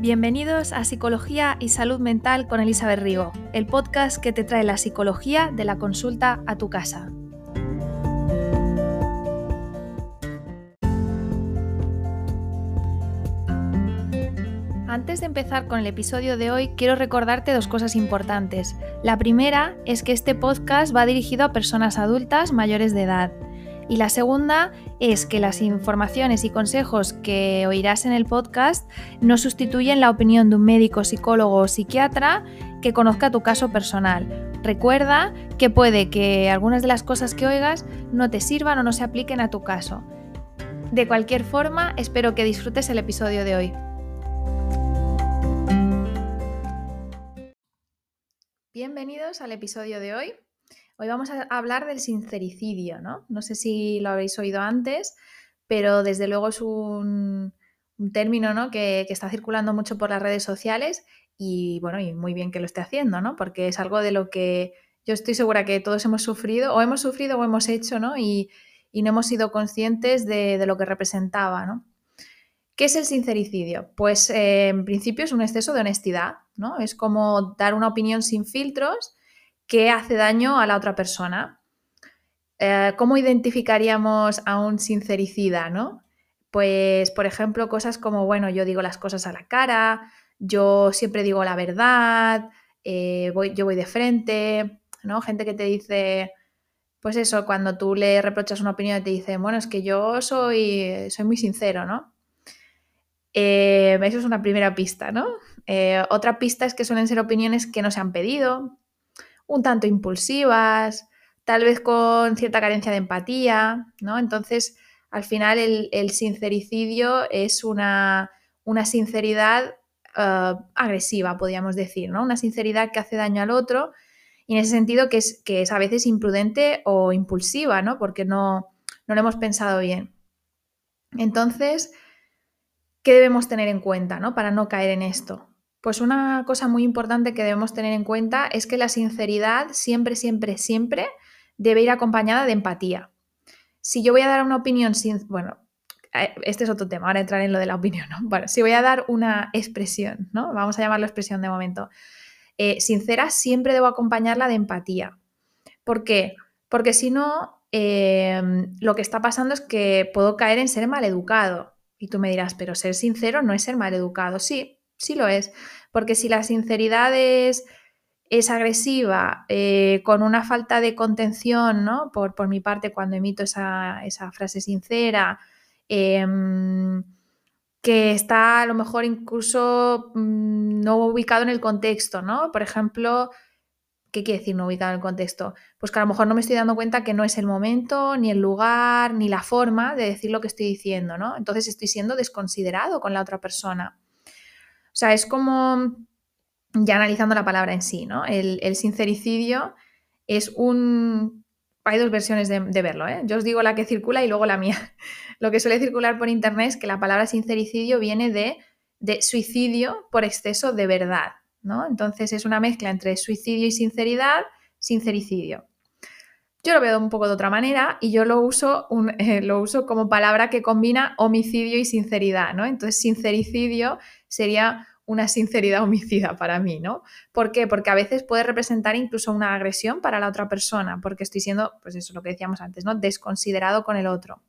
Bienvenidos a Psicología y Salud Mental con Elizabeth Rigo, el podcast que te trae la psicología de la consulta a tu casa. Antes de empezar con el episodio de hoy, quiero recordarte dos cosas importantes. La primera es que este podcast va dirigido a personas adultas mayores de edad. Y la segunda es que las informaciones y consejos que oirás en el podcast no sustituyen la opinión de un médico, psicólogo o psiquiatra que conozca tu caso personal. Recuerda que puede que algunas de las cosas que oigas no te sirvan o no se apliquen a tu caso. De cualquier forma, espero que disfrutes el episodio de hoy. Bienvenidos al episodio de hoy. Hoy vamos a hablar del sincericidio, ¿no? No sé si lo habéis oído antes, pero desde luego es un, término ¿no? que, está circulando mucho por las redes sociales y bueno, y muy bien que lo esté haciendo, ¿no? Porque es algo de lo que yo estoy segura que todos hemos sufrido, o hemos sufrido o hemos hecho, ¿no? Y, no hemos sido conscientes de, lo que representaba, ¿no? ¿Qué es el sincericidio? Pues eh, en principio es un exceso de honestidad, ¿no? Es como dar una opinión sin filtros que hace daño a la otra persona. Eh, ¿Cómo identificaríamos a un sincericida, no? Pues, por ejemplo, cosas como, bueno, yo digo las cosas a la cara, yo siempre digo la verdad, eh, yo voy de frente, ¿no? Gente que te dice, pues eso, cuando tú le reprochas una opinión te dice, bueno, es que yo soy, soy muy sincero, ¿no? Eh, eso es una primera pista, ¿no? otra pista es que suelen ser opiniones que no se han pedido, un tanto impulsivas, tal vez con cierta carencia de empatía, ¿no? Entonces, al final el, sincericidio es una, una sinceridad eh, agresiva, podríamos decir, ¿no? Una sinceridad que hace daño al otro y en ese sentido que es, que es a veces imprudente o impulsiva, ¿no? Porque no, no lo hemos pensado bien. Entonces, ¿qué debemos tener en cuenta, ¿no? Para no caer en esto. Pues una cosa muy importante que debemos tener en cuenta es que la sinceridad siempre, siempre, siempre debe ir acompañada de empatía. Si yo voy a dar una opinión sin... Bueno, eh, este es otro tema, ahora entrar en lo de la opinión, ¿no? Bueno, si voy a dar una expresión, ¿no? Vamos a llamarlo expresión de momento. Eh, sincera, siempre debo acompañarla de empatía. ¿Por qué? Porque si no, em, lo que está pasando es que puedo caer en ser maleducado. Y tú me dirás, pero ser sincero no es ser maleducado. Sí, sí lo es. Porque si la sinceridad es, agresiva, eh, con una falta de contención, ¿no? Por, mi parte, cuando emito esa, frase sincera, em, que está a lo mejor incluso mm, no ubicado en el contexto, ¿no? Por ejemplo, ¿qué quiere decir no ubicado en el contexto? Pues que a lo mejor no me estoy dando cuenta que no es el momento, ni el lugar, ni la forma de decir lo que estoy diciendo, ¿no? Entonces estoy siendo desconsiderado con la otra persona. O sea, es como, ya analizando la palabra en sí, ¿no? El, sincericidio es un... Hay dos versiones de, verlo, ¿eh? Yo os digo la que circula y luego la mía. Lo que suele circular por internet es que la palabra sincericidio viene de, de suicidio por exceso de verdad, ¿no? Entonces es una mezcla entre suicidio y sinceridad, sincericidio. Yo lo veo un poco de otra manera y yo lo uso, eh, lo uso como palabra que combina homicidio y sinceridad, ¿no? Entonces, sincericidio sería una sinceridad homicida para mí, ¿no? ¿Por qué? Porque a veces puede representar incluso una agresión para la otra persona, porque estoy siendo, pues eso, lo que decíamos antes, ¿no? Desconsiderado con el otro.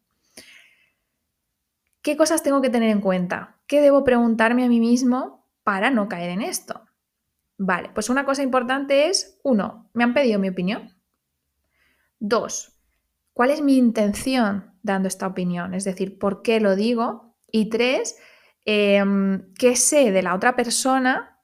¿Qué cosas tengo que tener en cuenta? ¿Qué debo preguntarme a mí mismo para no caer en esto? Vale, pues una cosa importante es, uno, ¿me han pedido mi opinión? Dos, ¿cuál es mi intención dando esta opinión? Es decir, ¿por qué lo digo? Y tres, Em, qué sé de la otra persona,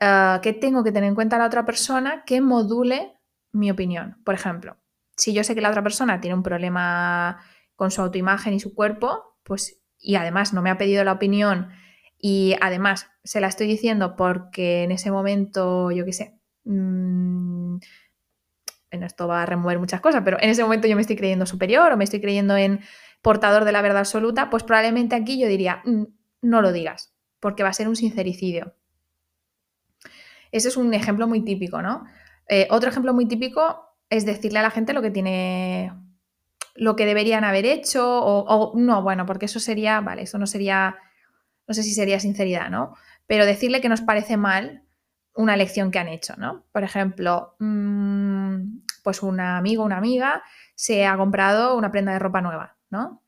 uh, qué tengo que tener en cuenta la otra persona que module mi opinión. Por ejemplo, si yo sé que la otra persona tiene un problema con su autoimagen y su cuerpo, pues y además no me ha pedido la opinión y además se la estoy diciendo porque en ese momento, yo qué sé, mmm, esto va a remover muchas cosas, pero en ese momento yo me estoy creyendo superior o me estoy creyendo en portador de la verdad absoluta, pues probablemente aquí yo diría, mm, no lo digas, porque va a ser un sincericidio. Ese es un ejemplo muy típico, ¿no? Eh, otro ejemplo muy típico es decirle a la gente lo que tiene, lo que deberían haber hecho, o, no, bueno, porque eso sería, vale, eso no sería, no sé si sería sinceridad, ¿no? Pero decirle que nos parece mal una elección que han hecho, ¿no? Por ejemplo, mm, pues un amigo, una amiga se ha comprado una prenda de ropa nueva, ¿no?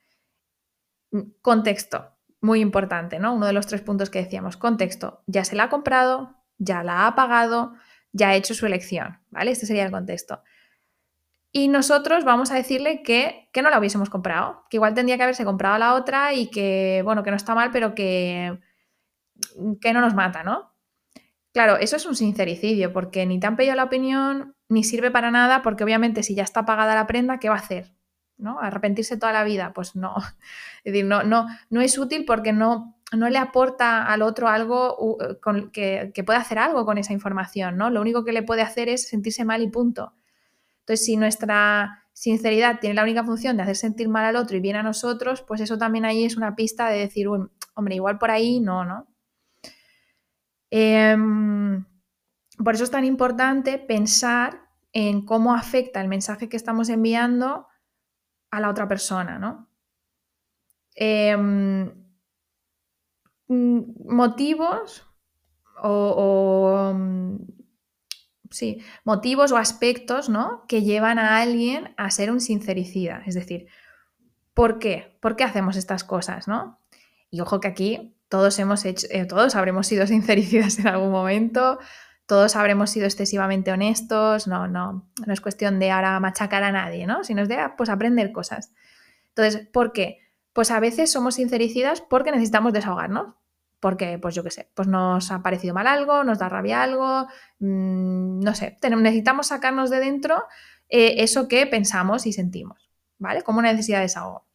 Mm, contexto, muy importante, ¿no? Uno de los tres puntos que decíamos, contexto, ya se la ha comprado, ya la ha pagado, ya ha hecho su elección, ¿vale? Este sería el contexto. Y nosotros vamos a decirle que, que no la hubiésemos comprado, que igual tendría que haberse comprado la otra y que, bueno, que no está mal, pero que, que no nos mata, ¿no? Claro, eso es un sincericidio, porque ni te han pedido la opinión, ni sirve para nada, porque obviamente si ya está pagada la prenda, ¿qué va a hacer? ¿No? Arrepentirse toda la vida, pues no. Es decir, no, no, no es útil porque no, no le aporta al otro algo que, que pueda hacer algo con esa información, ¿no? Lo único que le puede hacer es sentirse mal y punto. Entonces, si nuestra sinceridad tiene la única función de hacer sentir mal al otro y bien a nosotros, pues eso también ahí es una pista de decir, hombre, igual por ahí no, ¿no? Em, por eso es tan importante pensar en cómo afecta el mensaje que estamos enviando a la otra persona, ¿no? Em, mm, motivos o, mm, sí, motivos o aspectos ¿no? que llevan a alguien a ser un sincericida. Es decir, ¿por qué? ¿Por qué hacemos estas cosas? ¿no? Y ojo que aquí todos hemos hecho, eh, todos habremos sido sincericidas en algún momento, todos habremos sido excesivamente honestos, no, no, no es cuestión de ahora machacar a nadie, ¿no? Sino es de pues aprender cosas. Entonces, ¿por qué? Pues a veces somos sincericidas porque necesitamos desahogarnos porque, pues yo qué sé, pues nos ha parecido mal algo, nos da rabia algo, mmm, no sé, necesitamos sacarnos de dentro eh, eso que pensamos y sentimos, ¿vale? Como una necesidad de desahogo.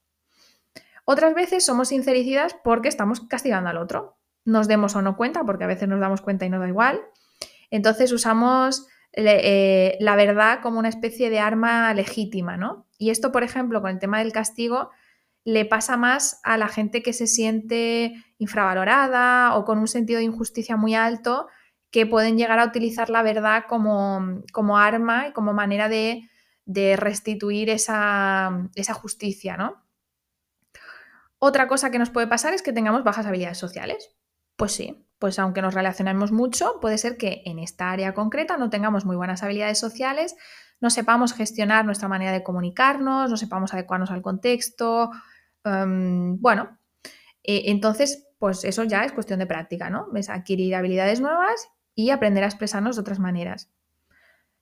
Otras veces somos sincericidas porque estamos castigando al otro. Nos demos o no cuenta, porque a veces nos damos cuenta y nos da igual. Entonces usamos eh, la verdad como una especie de arma legítima, ¿no? Y esto, por ejemplo, con el tema del castigo, le pasa más a la gente que se siente infravalorada o con un sentido de injusticia muy alto, que pueden llegar a utilizar la verdad como, como arma y como manera de, de restituir esa, esa, justicia, ¿no? Otra cosa que nos puede pasar es que tengamos bajas habilidades sociales. Pues sí, pues aunque nos relacionemos mucho, puede ser que en esta área concreta no tengamos muy buenas habilidades sociales, no sepamos gestionar nuestra manera de comunicarnos, no sepamos adecuarnos al contexto, Em, bueno, eh, entonces, pues eso ya es cuestión de práctica, ¿no? Es adquirir habilidades nuevas y aprender a expresarnos de otras maneras.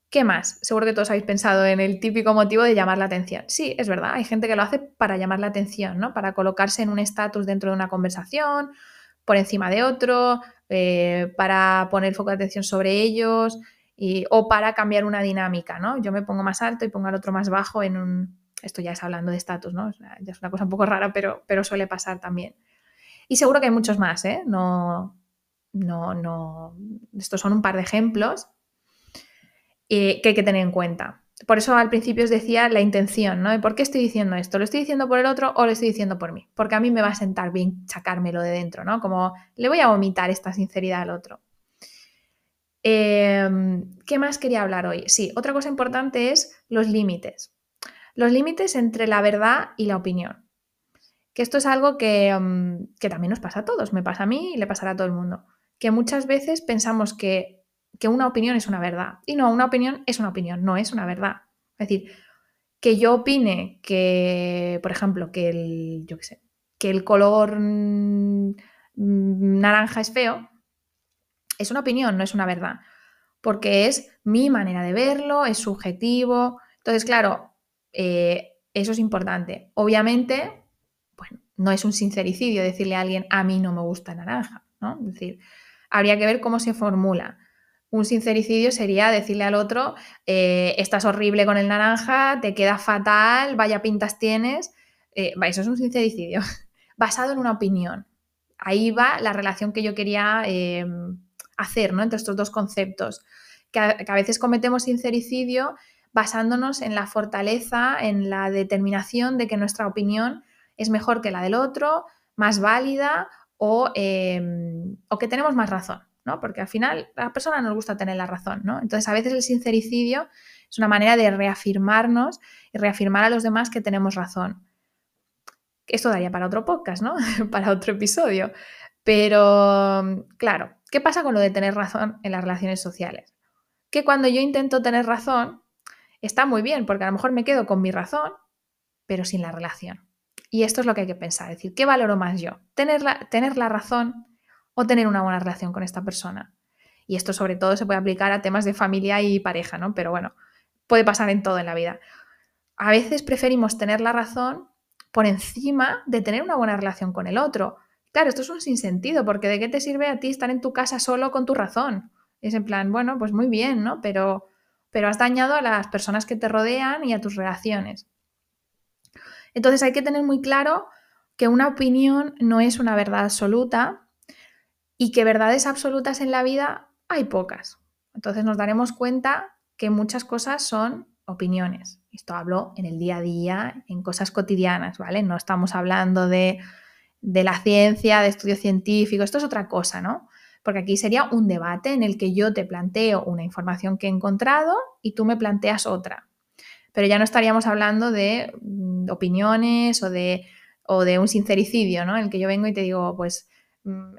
¿Qué más? Seguro que todos habéis pensado en el típico motivo de llamar la atención. Sí, es verdad, hay gente que lo hace para llamar la atención, ¿no? Para colocarse en un estatus dentro de una conversación, por encima de otro, eh, para poner foco de atención sobre ellos o para cambiar una dinámica, ¿no? Yo me pongo más alto y pongo al otro más bajo en un, esto ya es hablando de estatus, ¿no? Ya es una cosa un poco rara, pero, pero suele pasar también. Y seguro que hay muchos más, ¿eh? No, no, no. Estos son un par de ejemplos eh, que hay que tener en cuenta. Por eso al principio os decía la intención, ¿no? ¿Por qué estoy diciendo esto? ¿Lo estoy diciendo por el otro o lo estoy diciendo por mí? Porque a mí me va a sentar bien sacármelo de dentro, ¿no? Como le voy a vomitar esta sinceridad al otro. Em, ¿Qué más quería hablar hoy? Sí, otra cosa importante es los límites los límites entre la verdad y la opinión. Que esto es algo mm, que, también nos pasa a todos, me pasa a mí y le pasará a todo el mundo. Que muchas veces pensamos que, una opinión es una verdad. Y no, una opinión es una opinión, no es una verdad. Es decir, que yo opine que, por ejemplo, que el, yo sé, que el color mm, naranja es feo, es una opinión, no es una verdad. Porque es mi manera de verlo, es subjetivo. Entonces, claro, eh, eso es importante. Obviamente, bueno, no es un sincericidio decirle a alguien a mí no me gusta naranja, ¿no? Es decir, habría que ver cómo se formula. Un sincericidio sería decirle al otro, eh, estás horrible con el naranja, te queda fatal, vaya pintas tienes. Eh, eso es un sincericidio, basado en una opinión. Ahí va la relación que yo quería em, hacer ¿no? entre estos dos conceptos. que a veces cometemos sincericidio basándonos en la fortaleza, en la determinación de que nuestra opinión es mejor que la del otro, más válida o, em, que tenemos más razón, ¿no? Porque al final a la persona nos gusta tener la razón, ¿no? Entonces a veces el sincericidio es una manera de reafirmarnos y reafirmar a los demás que tenemos razón. Esto daría para otro podcast, ¿no? para otro episodio. Pero, claro, ¿qué pasa con lo de tener razón en las relaciones sociales? Que cuando yo intento tener razón, está muy bien, porque a lo mejor me quedo con mi razón, pero sin la relación. Y esto es lo que hay que pensar, es decir, ¿qué valoro más yo? ¿Tener la, tener la razón o tener una buena relación con esta persona? Y esto sobre todo se puede aplicar a temas de familia y pareja, ¿no? Pero bueno, puede pasar en todo en la vida. A veces preferimos tener la razón por encima de tener una buena relación con el otro. Claro, esto es un sinsentido, porque ¿de qué te sirve a ti estar en tu casa solo con tu razón? Es en plan, bueno, pues muy bien, ¿no? Pero, pero has dañado a las personas que te rodean y a tus relaciones. Entonces hay que tener muy claro que una opinión no es una verdad absoluta y que verdades absolutas en la vida hay pocas. Entonces nos daremos cuenta que muchas cosas son opiniones. Esto hablo en el día a día, en cosas cotidianas, ¿vale? No estamos hablando de, de la ciencia, de estudio científico, esto es otra cosa, ¿no? Porque aquí sería un debate en el que yo te planteo una información que he encontrado y tú me planteas otra pero ya no estaríamos hablando de mm, opiniones o de, o de un sincericidio, ¿no? En el que yo vengo y te digo, pues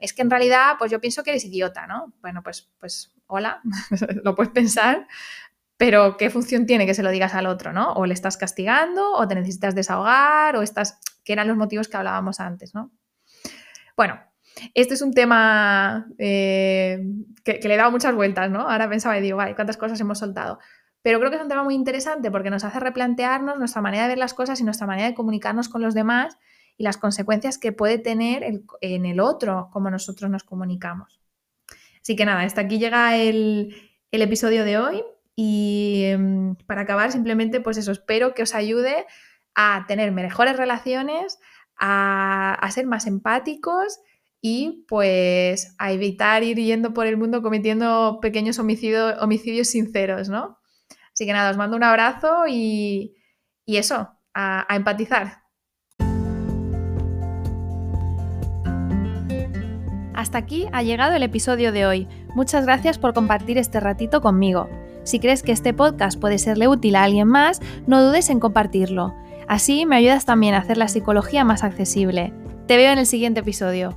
es que en realidad, pues yo pienso que eres idiota, ¿no? Bueno, pues, pues hola, lo puedes pensar, pero ¿qué función tiene que se lo digas al otro, ¿no? O le estás castigando, o te necesitas desahogar, o estás, que eran los motivos que hablábamos antes, ¿no? Bueno, este es un tema eh, que, le he dado muchas vueltas, ¿no? Ahora pensaba y digo, cuántas cosas hemos soltado. Pero creo que es un tema muy interesante porque nos hace replantearnos nuestra manera de ver las cosas y nuestra manera de comunicarnos con los demás y las consecuencias que puede tener en el otro como nosotros nos comunicamos. Así que nada, hasta aquí llega el, episodio de hoy y em, para acabar simplemente pues eso, espero que os ayude a tener mejores relaciones, a, ser más empáticos y pues a evitar ir yendo por el mundo cometiendo pequeños homicidios, homicidios sinceros, ¿no? Así que nada, os mando un abrazo y, eso, a, a empatizar. Hasta aquí ha llegado el episodio de hoy. Muchas gracias por compartir este ratito conmigo. Si crees que este podcast puede serle útil a alguien más, no dudes en compartirlo. Así me ayudas también a hacer la psicología más accesible. Te veo en el siguiente episodio.